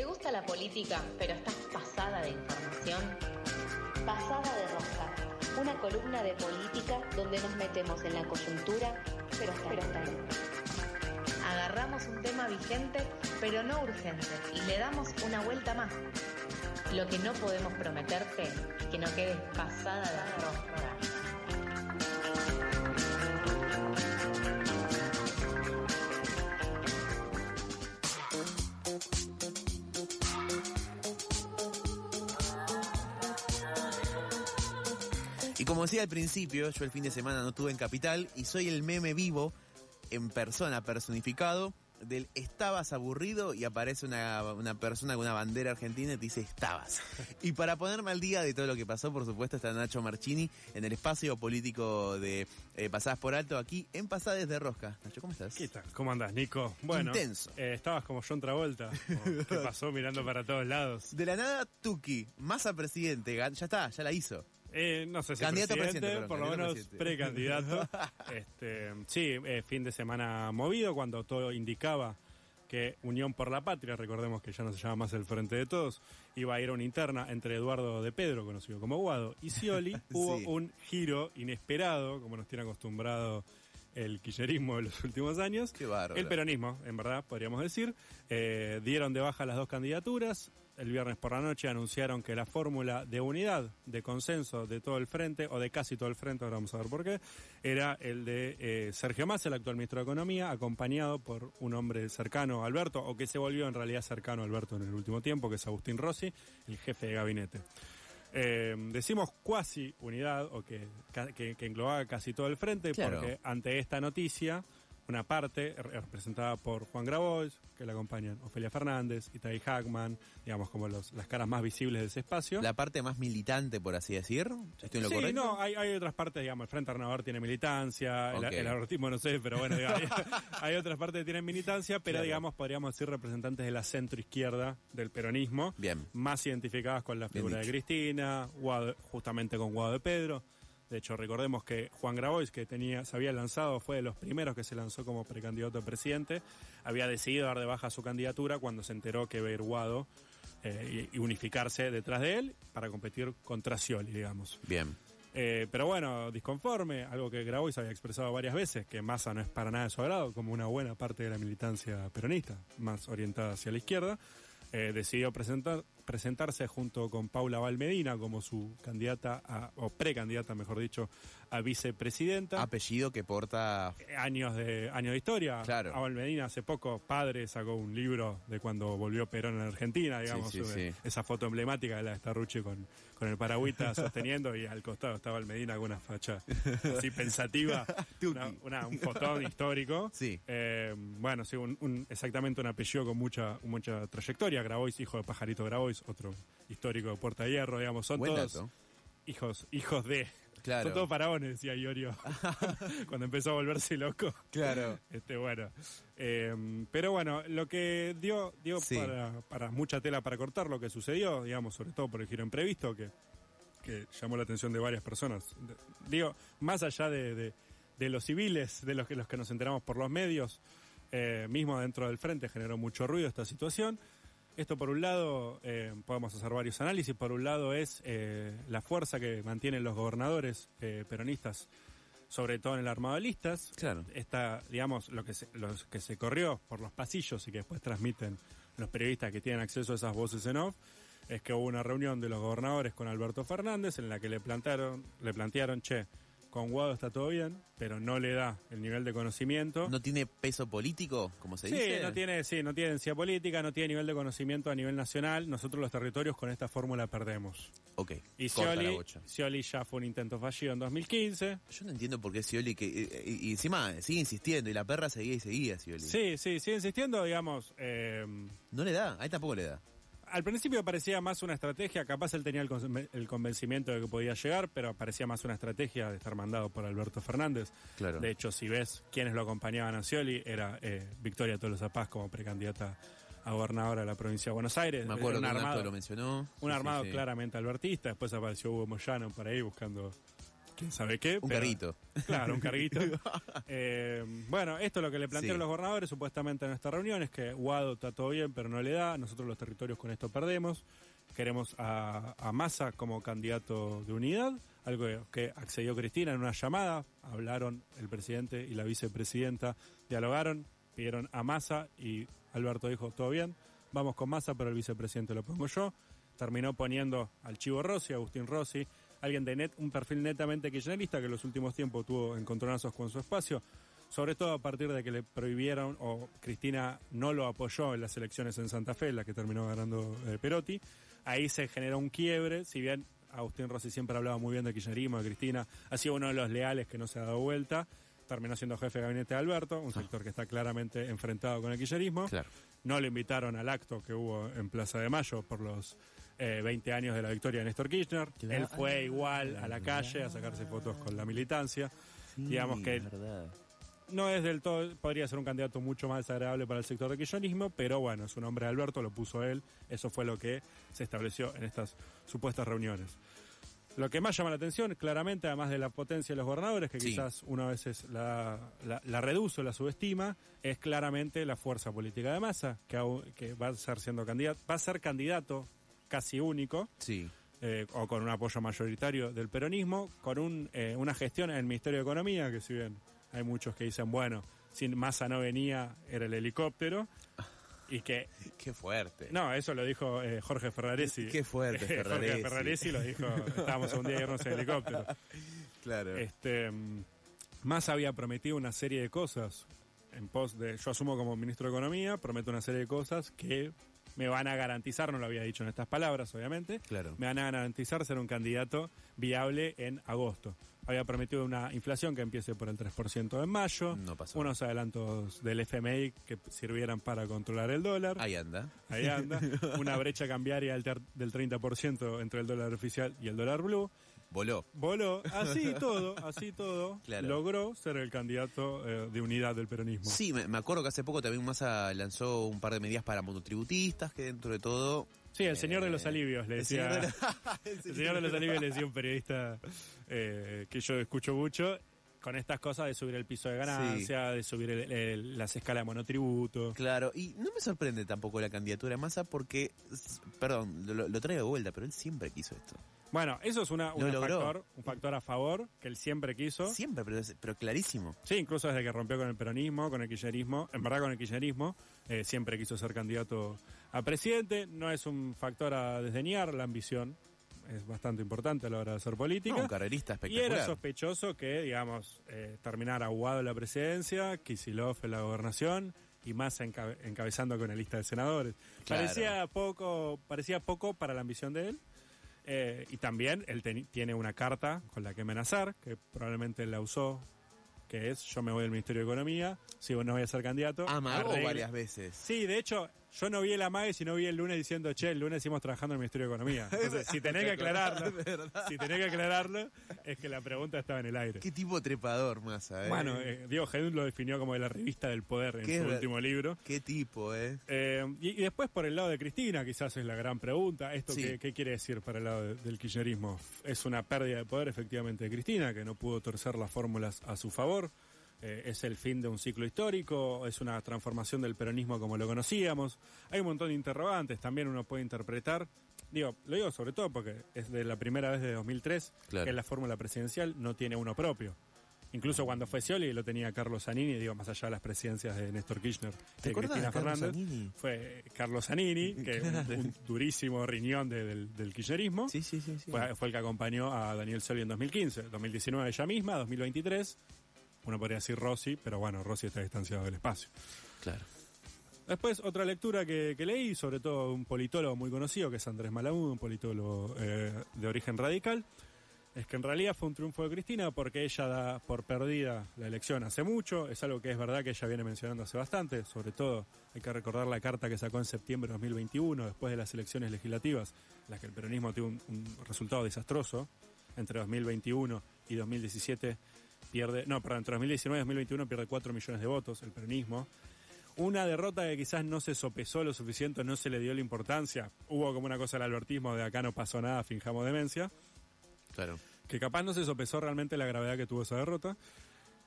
¿Te gusta la política, pero estás pasada de información? Pasada de Rosca, una columna de política donde nos metemos en la coyuntura, pero hasta, pero hasta ahí. Agarramos un tema vigente, pero no urgente, y le damos una vuelta más. Lo que no podemos prometerte es que no quedes pasada de rosca. Y como decía al principio, yo el fin de semana no estuve en Capital y soy el meme vivo en persona, personificado, del estabas aburrido y aparece una, una persona con una bandera argentina y te dice estabas. Y para ponerme al día de todo lo que pasó, por supuesto, está Nacho Marchini en el espacio político de eh, Pasadas por Alto aquí en Pasadas de Rosca. Nacho, ¿cómo estás? ¿Qué tal? ¿Cómo andás, Nico? Bueno, Intenso. eh, estabas como John Travolta. como, ¿Qué pasó mirando para todos lados? De la nada, Tuki, masa presidente, ya está, ya la hizo. Eh, no sé si Candidato presidente, por lo menos precandidato. este, sí, eh, fin de semana movido cuando todo indicaba que Unión por la Patria, recordemos que ya no se llama más el Frente de Todos, iba a ir a una interna entre Eduardo de Pedro, conocido como Guado, y Scioli, hubo un giro inesperado, como nos tiene acostumbrado el kirchnerismo de los últimos años. Qué. El peronismo, en verdad, podríamos decir. Eh, dieron de baja las dos candidaturas. El viernes por la noche anunciaron que la fórmula de unidad, de consenso de todo el frente, o de casi todo el frente, ahora vamos a ver por qué, era el de eh, Sergio Massa, el actual ministro de Economía, acompañado por un hombre cercano a Alberto, o que se volvió en realidad cercano a Alberto en el último tiempo, que es Agustín Rossi, el jefe de gabinete. Eh, decimos cuasi unidad o que, que, que englobaba casi todo el frente Claro. porque ante esta noticia una parte re- representada por Juan Grabois, que le acompañan Ofelia Fernández, Itai Hackman, digamos como los, las caras más visibles de ese espacio. La parte más militante, por así decir. ¿Estoy en lo sí, correcto? no, hay, hay otras partes, digamos, el Frente Arnavor tiene militancia, el- el, abortismo no sé, pero bueno, digamos, hay, hay otras partes que tienen militancia, pero Claro. digamos, podríamos decir representantes de la centro izquierda del peronismo, Bien. más identificadas con la figura de. Cristina, Guado- justamente con Guado de Pedro. De hecho, recordemos que Juan Grabois, que tenía, se había lanzado, fue de los primeros que se lanzó como precandidato a presidente, había decidido dar de baja su candidatura cuando se enteró que iba a ir Guado eh, y, y unificarse detrás de él para competir contra Scioli, digamos. Bien. Eh, pero bueno, disconforme, algo que Grabois había expresado varias veces, que Massa no es para nada de su agrado, como una buena parte de la militancia peronista, más orientada hacia la izquierda, eh, decidió presentar, presentarse junto con Paula Valmedina como su candidata, a- o precandidata, mejor dicho, a vicepresidenta. Apellido que porta. Años de años de historia. Claro. A Valmedina hace poco, padre, sacó un libro de cuando volvió Perón en Argentina, digamos, sí, sobre sí. esa foto emblemática de la de Starrucci con, con el paragüita sosteniendo y al costado estaba Valmedina con una facha así pensativa, Tuki. una, una- un fotón histórico. Sí. Eh, bueno, sí, un, un- exactamente un apellido con mucha mucha trayectoria. Grabois, hijo de Pajarito Grabois, otro histórico de Puerta de Hierro, digamos, son Buen todos dato. hijos hijos de... Claro. Son todos faraones, decía Iorio, cuando empezó a volverse loco. Claro. Este, bueno. Eh, pero bueno, lo que dio, dio Sí. para, para mucha tela para cortar lo que sucedió, digamos, sobre todo por el giro imprevisto, que, que llamó la atención de varias personas. Digo, más allá de, de- de los civiles, de los que, los que nos enteramos por los medios, eh, mismo dentro del frente generó mucho ruido esta situación. Esto por un lado, eh, podemos hacer varios análisis, por un lado es eh, la fuerza que mantienen los gobernadores eh, peronistas, sobre todo en el armado de listas, Claro. esta, digamos, lo que se, los que se corrió por los pasillos y que después transmiten los periodistas que tienen acceso a esas voces en off, es que hubo una reunión de los gobernadores con Alberto Fernández en la que le plantearon, le plantearon, che, con Guado está todo bien, pero no le da el nivel de conocimiento. ¿No tiene peso político, como se Sí, dice? no tiene, sí, no tiene densidad política, no tiene nivel de conocimiento a nivel nacional. Nosotros los territorios con esta fórmula perdemos. Ok. Y corta la bocha. Scioli ya fue un intento fallido en 2015. Yo no entiendo por qué Scioli, que, eh, y, y encima sigue insistiendo, y la perra seguía y seguía Scioli. Sí, sí, sigue insistiendo, digamos. eh, No le da, a él tampoco le da. Al principio parecía más una estrategia, capaz él tenía el, con- el convencimiento de que podía llegar, pero parecía más una estrategia de estar mandado por Alberto Fernández. Claro. De hecho, si ves quiénes lo acompañaban a Scioli, era eh, Victoria Tolosa Paz como precandidata a gobernadora de la provincia de Buenos Aires. Me acuerdo un que armado, lo mencionó. un Sí, armado sí, sí. claramente albertista, después apareció Hugo Moyano por ahí buscando quién sabe qué. Un pero- carguito. Claro, un carguito. Eh, bueno, esto es lo que le plantearon Sí. los gobernadores supuestamente en esta reunión, es que Guado está todo bien, pero no le da, nosotros los territorios con esto perdemos, queremos a, a Massa como candidato de unidad, algo que accedió Cristina en una llamada, hablaron el presidente y la vicepresidenta, dialogaron, pidieron a Massa y Alberto dijo, todo bien, vamos con Massa, pero el vicepresidente lo pongo yo, terminó poniendo al Chivo Rossi, Agustín Rossi, alguien de net, un perfil netamente kirchnerista que en los últimos tiempos tuvo encontronazos con su espacio, sobre todo a partir de que le prohibieron o Cristina no lo apoyó en las elecciones en Santa Fe, la que terminó ganando eh, Perotti. Ahí se generó un quiebre, si bien Agustín Rossi siempre hablaba muy bien de kirchnerismo, de Cristina, ha sido uno de los leales que no se ha dado vuelta, terminó siendo jefe de gabinete de Alberto, un sector que está claramente enfrentado con el kirchnerismo. Claro. No lo invitaron al acto que hubo en Plaza de Mayo por los eh, 20 años de la victoria de Néstor Kirchner. Claro. Él fue igual a la calle a sacarse fotos con la militancia. Digamos que- verdad. No es del todo, podría ser un candidato mucho más desagradable para el sector del kirchnerismo, pero bueno, su nombre de Alberto lo puso él. Eso fue lo que se estableció en estas supuestas reuniones. Lo que más llama la atención, claramente, además de la potencia de los gobernadores, que Sí. quizás una vez es la, la, la reduce o la subestima, es claramente la fuerza política de masa, que, que va a ser siendo candidato, va a ser candidato casi único, Sí. eh, o con un apoyo mayoritario del peronismo, con un, eh, una gestión en el Ministerio de Economía, que si bien hay muchos que dicen, bueno, si Massa no venía, era el helicóptero, y que, Qué fuerte. no, eso lo dijo eh, Jorge Ferraresi. Qué fuerte, Jorge Ferraresi. Ferraresi lo dijo, estábamos un día a irnos en helicóptero. Claro. Este, mm, Massa había prometido una serie de cosas en pos de, yo asumo como ministro de Economía, prometo una serie de cosas que me van a garantizar, no lo había dicho en estas palabras, obviamente, Claro. me van a garantizar ser un candidato viable en agosto. Había prometido una inflación que empiece por el 3% en mayo, No pasó. unos adelantos del FMI que sirvieran para controlar el dólar. Ahí anda. Ahí anda. Una brecha cambiaria del, ter- del 30% entre el dólar oficial y el dólar blue. Voló. Voló, así todo, así todo, Claro. logró ser el candidato eh, de unidad del peronismo. Sí, me, me acuerdo que hace poco también Massa lanzó un par de medidas para monotributistas que dentro de todo... Sí, el señor de los Eh, alivios, le el decía. señor de la- El señor de los alivios le decía un periodista eh, que yo escucho mucho, con estas cosas de subir el piso de ganancia, de subir el- el- las escalas de monotributo. Claro, y no me sorprende tampoco la candidatura de Massa porque, perdón, lo, lo traigo de vuelta, pero él siempre quiso esto. Bueno, eso es una, un, factor, un factor a favor que él siempre quiso. Siempre, pero clarísimo. Sí, incluso desde que rompió con el peronismo, con el kirchnerismo, en verdad con el kirchnerismo, eh, siempre quiso ser candidato a presidente. No es un factor a desdeñar, la ambición es bastante importante a la hora de hacer política. No, un carrerista y espectacular. era sospechoso que, digamos, eh, terminara Aguado la presidencia, Kisilov en la gobernación y más encabezando con la lista de senadores. Claro. Parecía poco, parecía poco para la ambición de él. Eh, y también él tiene una carta con la que amenazar, que probablemente él la usó, que es yo me voy del Ministerio de Economía, si no voy a ser candidato. Amagó arregle- varias veces. Sí, de hecho, yo no vi el amague, sino vi el lunes diciendo, che, el lunes hicimos trabajando en el Ministerio de Economía. Entonces, si tenés que aclararlo, si tenés que aclararlo, es que la pregunta estaba en el aire. Qué tipo trepador, Massa, ¿eh? Bueno, eh, Diego Gedun lo definió como de la revista del poder en su último libro. Qué tipo, ¿eh? Eh, y, y después por el lado de Cristina, quizás es la gran pregunta. ¿Esto Sí. qué, qué quiere decir para el lado de- del kirchnerismo? Es una pérdida de poder efectivamente de Cristina, que no pudo torcer las fórmulas a su favor. Eh, es el fin de un ciclo histórico, es una transformación del peronismo como lo conocíamos. Hay un montón de interrogantes, también uno puede interpretar. Digo, lo digo sobre todo porque es de la primera vez de 2003 Claro. que la fórmula presidencial no tiene uno propio. Incluso cuando fue Scioli lo tenía Carlos Zanini, digo, más allá de las presidencias de Néstor Kirchner ¿Te de Cristina de Fernández Zanini? fue Carlos Zanini, que es un, un durísimo riñón de- del, del kirchnerismo. Sí, sí, sí. sí. Fue, fue el que acompañó a Daniel Scioli en 2015. 2019 ella misma, 2023. Uno podría decir Rossi, pero bueno, Rossi está distanciado del espacio. Claro. Después, otra lectura que, que leí, sobre todo un politólogo muy conocido, que es Andrés Malamud, un politólogo eh, de origen radical, es que en realidad fue un triunfo de Cristina porque ella da por perdida la elección hace mucho. Es algo que es verdad que ella viene mencionando hace bastante. Sobre todo, hay que recordar la carta que sacó en septiembre de 2021, después de las elecciones legislativas, en las que el peronismo tuvo un, un resultado desastroso. Entre 2021 y 2017 pierde, no, perdón, entre 2019 y 2021 pierde 4 millones de votos el peronismo. Una derrota que quizás no se sopesó lo suficiente, no se le dio la importancia. Hubo como una cosa al albertismo de acá no pasó nada, finjamos demencia. Claro. que capaz no se sopesó realmente la gravedad que tuvo esa derrota.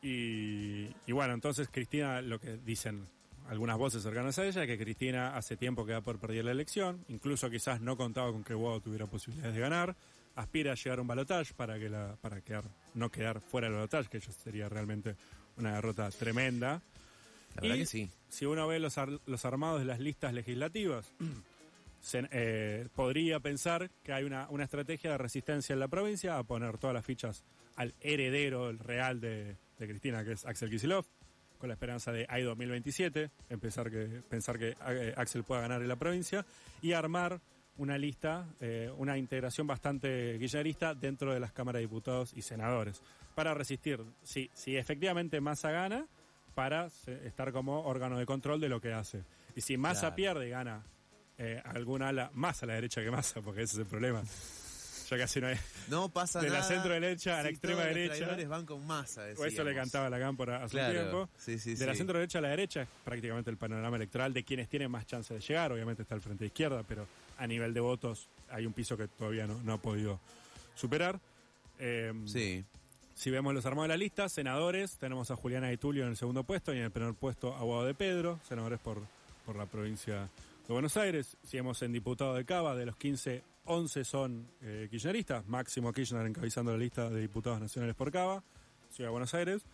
Y, y bueno, entonces Cristina, lo que dicen algunas voces cercanas a ella, que Cristina hace tiempo que va por perder la elección, incluso quizás no contaba con que Guado tuviera posibilidades de ganar, aspira a llegar a un balotaje para que la, para quedar, no quedar fuera del balotaje, que eso sería realmente una derrota tremenda. La verdad Y que sí. Si uno ve los, ar- los armados de las listas legislativas, se- eh, podría pensar que hay una, una estrategia de resistencia en la provincia a poner todas las fichas al heredero el real de, de Cristina, que es Axel Kicillof, con la esperanza de hay 2027, empezar que, pensar que eh, Axel pueda ganar en la provincia y armar una lista, eh, una integración bastante guillerista dentro de las cámaras de diputados y senadores, para resistir, si, si efectivamente Massa gana, para estar como órgano de control de lo que hace. Y si Massa Claro. pierde gana eh, algún ala más a la derecha que Massa, porque ese es el problema. Ya casi no hay. No pasa De la nada. centro derecha a la si extrema todos los derecha. traidores van con masa, O eso le cantaba la cámpora su Claro, tiempo. sí, sí, de la sí. centro derecha a la derecha es prácticamente el panorama electoral de quienes tienen más chance de llegar. Obviamente está el frente izquierda, pero a nivel de votos hay un piso que todavía no, no ha podido superar. Eh, Sí. Si vemos los armados de la lista, senadores, tenemos a Juliana y Tulio en el segundo puesto y en el primer puesto a Guado de Pedro, senadores por, por la provincia de Buenos Aires. Si vemos en diputado de Cava, de los 15, 11 son eh, kirchneristas, Máximo Kirchner encabezando la lista de diputados nacionales por Cava, Ciudad de Buenos Aires.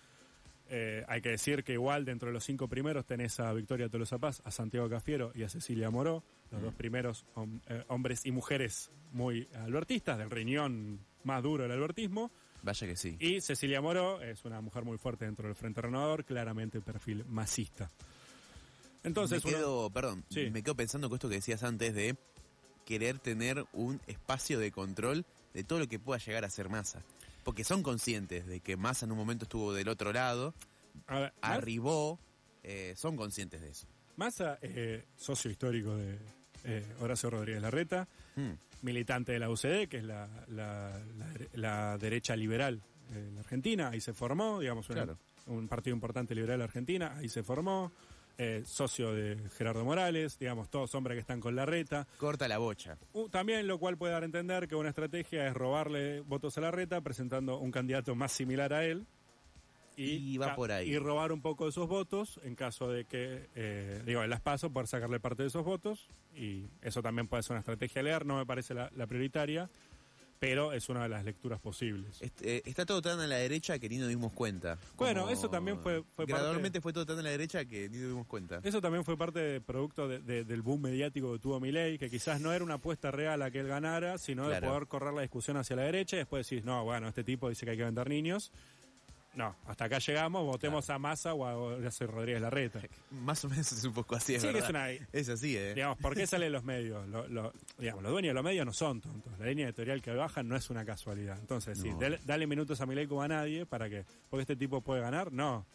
Eh, hay que decir que igual dentro de los cinco primeros tenés a Victoria Tolosa Paz, a Santiago Cafiero y a Cecilia Moró, los dos primeros hom- eh, hombres y mujeres muy albertistas, del riñón más duro del albertismo. Vaya que sí. Y Cecilia Moro es una mujer muy fuerte dentro del Frente Renovador, claramente perfil masista. Entonces, me uno- quedo, perdón, Sí. me quedo pensando con esto que decías antes de querer tener un espacio de control de todo lo que pueda llegar a ser masa. Porque son conscientes de que Massa en un momento estuvo del otro lado, ver, arribó, eh, son conscientes de eso. Massa, eh, socio histórico de eh, Horacio Rodríguez Larreta, Hmm. militante de la UCD, que es la, la- la dere- la derecha liberal en la Argentina, ahí se formó, digamos, una- Claro. un partido importante liberal de Argentina, ahí se formó, eh, socio de Gerardo Morales, digamos, todos hombres que están con Larreta. Corta la bocha. Uh, También lo cual puede dar a entender que una estrategia es robarle votos a la reta presentando un candidato más similar a él Y va por ahí. y robar un poco de esos votos en caso de que, eh, digo, en las paso por sacarle parte de esos votos y eso también puede ser una estrategia a leer, no me parece la, la prioritaria, pero es una de las lecturas posibles. Eh, está todo tan a la derecha que ni nos dimos cuenta. Bueno, Como eso también fue- fue parte- Gradualmente fue todo tan a la derecha que ni nos dimos cuenta. Eso también fue parte de producto de- de- del boom mediático que tuvo Milei, que quizás no era una apuesta real a que él ganara, sino Claro. de poder correr la discusión hacia la derecha y después decís, no, bueno, este tipo dice que hay que vender niños. No, hasta acá llegamos, votemos a Massa o a Horacio Rodríguez Larreta. Más o menos es un poco así, es Sí, que verdad. es una... Es así, ¿eh? Digamos, ¿por qué salen los medios? Lo- lo- digamos, los dueños de los medios no son tontos. La línea editorial que bajan no es una casualidad. Entonces, sí, No. dale, dale minutos a Milei como a nadie para que, porque este tipo puede ganar, no.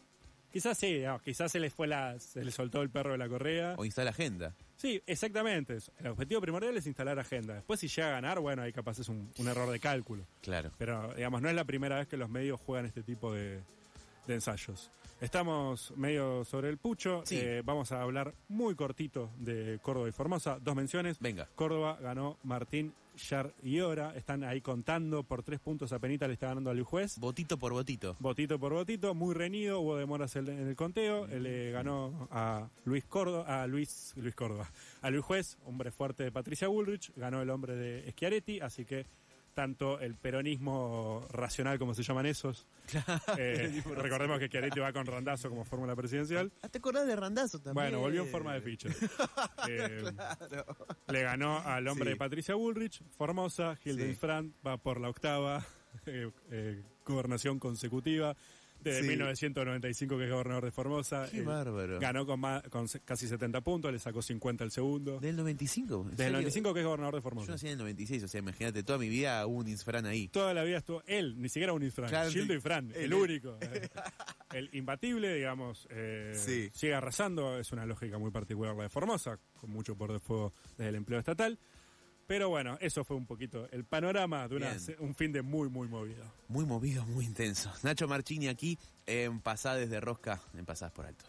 Quizás sí, digamos, quizás se les fue la, se les soltó el perro de la correa. O instala agenda. Sí, exactamente. El objetivo primordial es instalar agenda. Después, si llega a ganar, bueno, ahí capaz es un, un error de cálculo. Claro. Pero, digamos, no es la primera vez que los medios juegan este tipo de, de ensayos. Estamos medio sobre el pucho. Sí. Eh, vamos a hablar muy cortito de Córdoba y Formosa. Dos menciones. Venga. Córdoba ganó Martín Yarriora. Están ahí contando por tres puntos a Penita, le está ganando a Luis Juez. Botito por botito. Botito por botito, muy reñido, hubo demoras en el conteo, él le ganó a Luis Córdoba, a Luis, Luis Córdoba, a Luis Juez, hombre fuerte de Patricia Bullrich, ganó el hombre de Schiaretti, así que tanto el peronismo racional, como se llaman esos, eh, recordemos que Schiaretti va con Randazo como fórmula presidencial, Ah, ¿Te acordás de Randazo también? bueno, volvió en forma de ficha. Eh, Le ganó al hombre Sí. de Patricia Bullrich, Formosa, Hilden Sí. Brandt va por la octava eh, gobernación consecutiva. Desde Sí. 1995 que es gobernador de Formosa. Qué eh, bárbaro. ganó con, más- con casi 70 puntos, le sacó 50 el segundo. ¿Del 95? ¿En Desde el 95 que es gobernador de Yo Formosa. nací en el 96, o sea, imagínate, toda mi vida hubo un Insfran ahí. Toda la vida estuvo él, ni siquiera un Infran, Claro, Gildo sí. Infran, el, único. eh, el imbatible, digamos, eh, Sí. sigue arrasando, es una lógica muy particular la de Formosa, con mucho por de fuego desde el empleo estatal. Pero bueno, eso fue un poquito el panorama de una- un fin de muy, muy movido. Muy movido, muy intenso. Nacho Marchini aquí en Pasadas de Rosca, en Pasadas por Alto.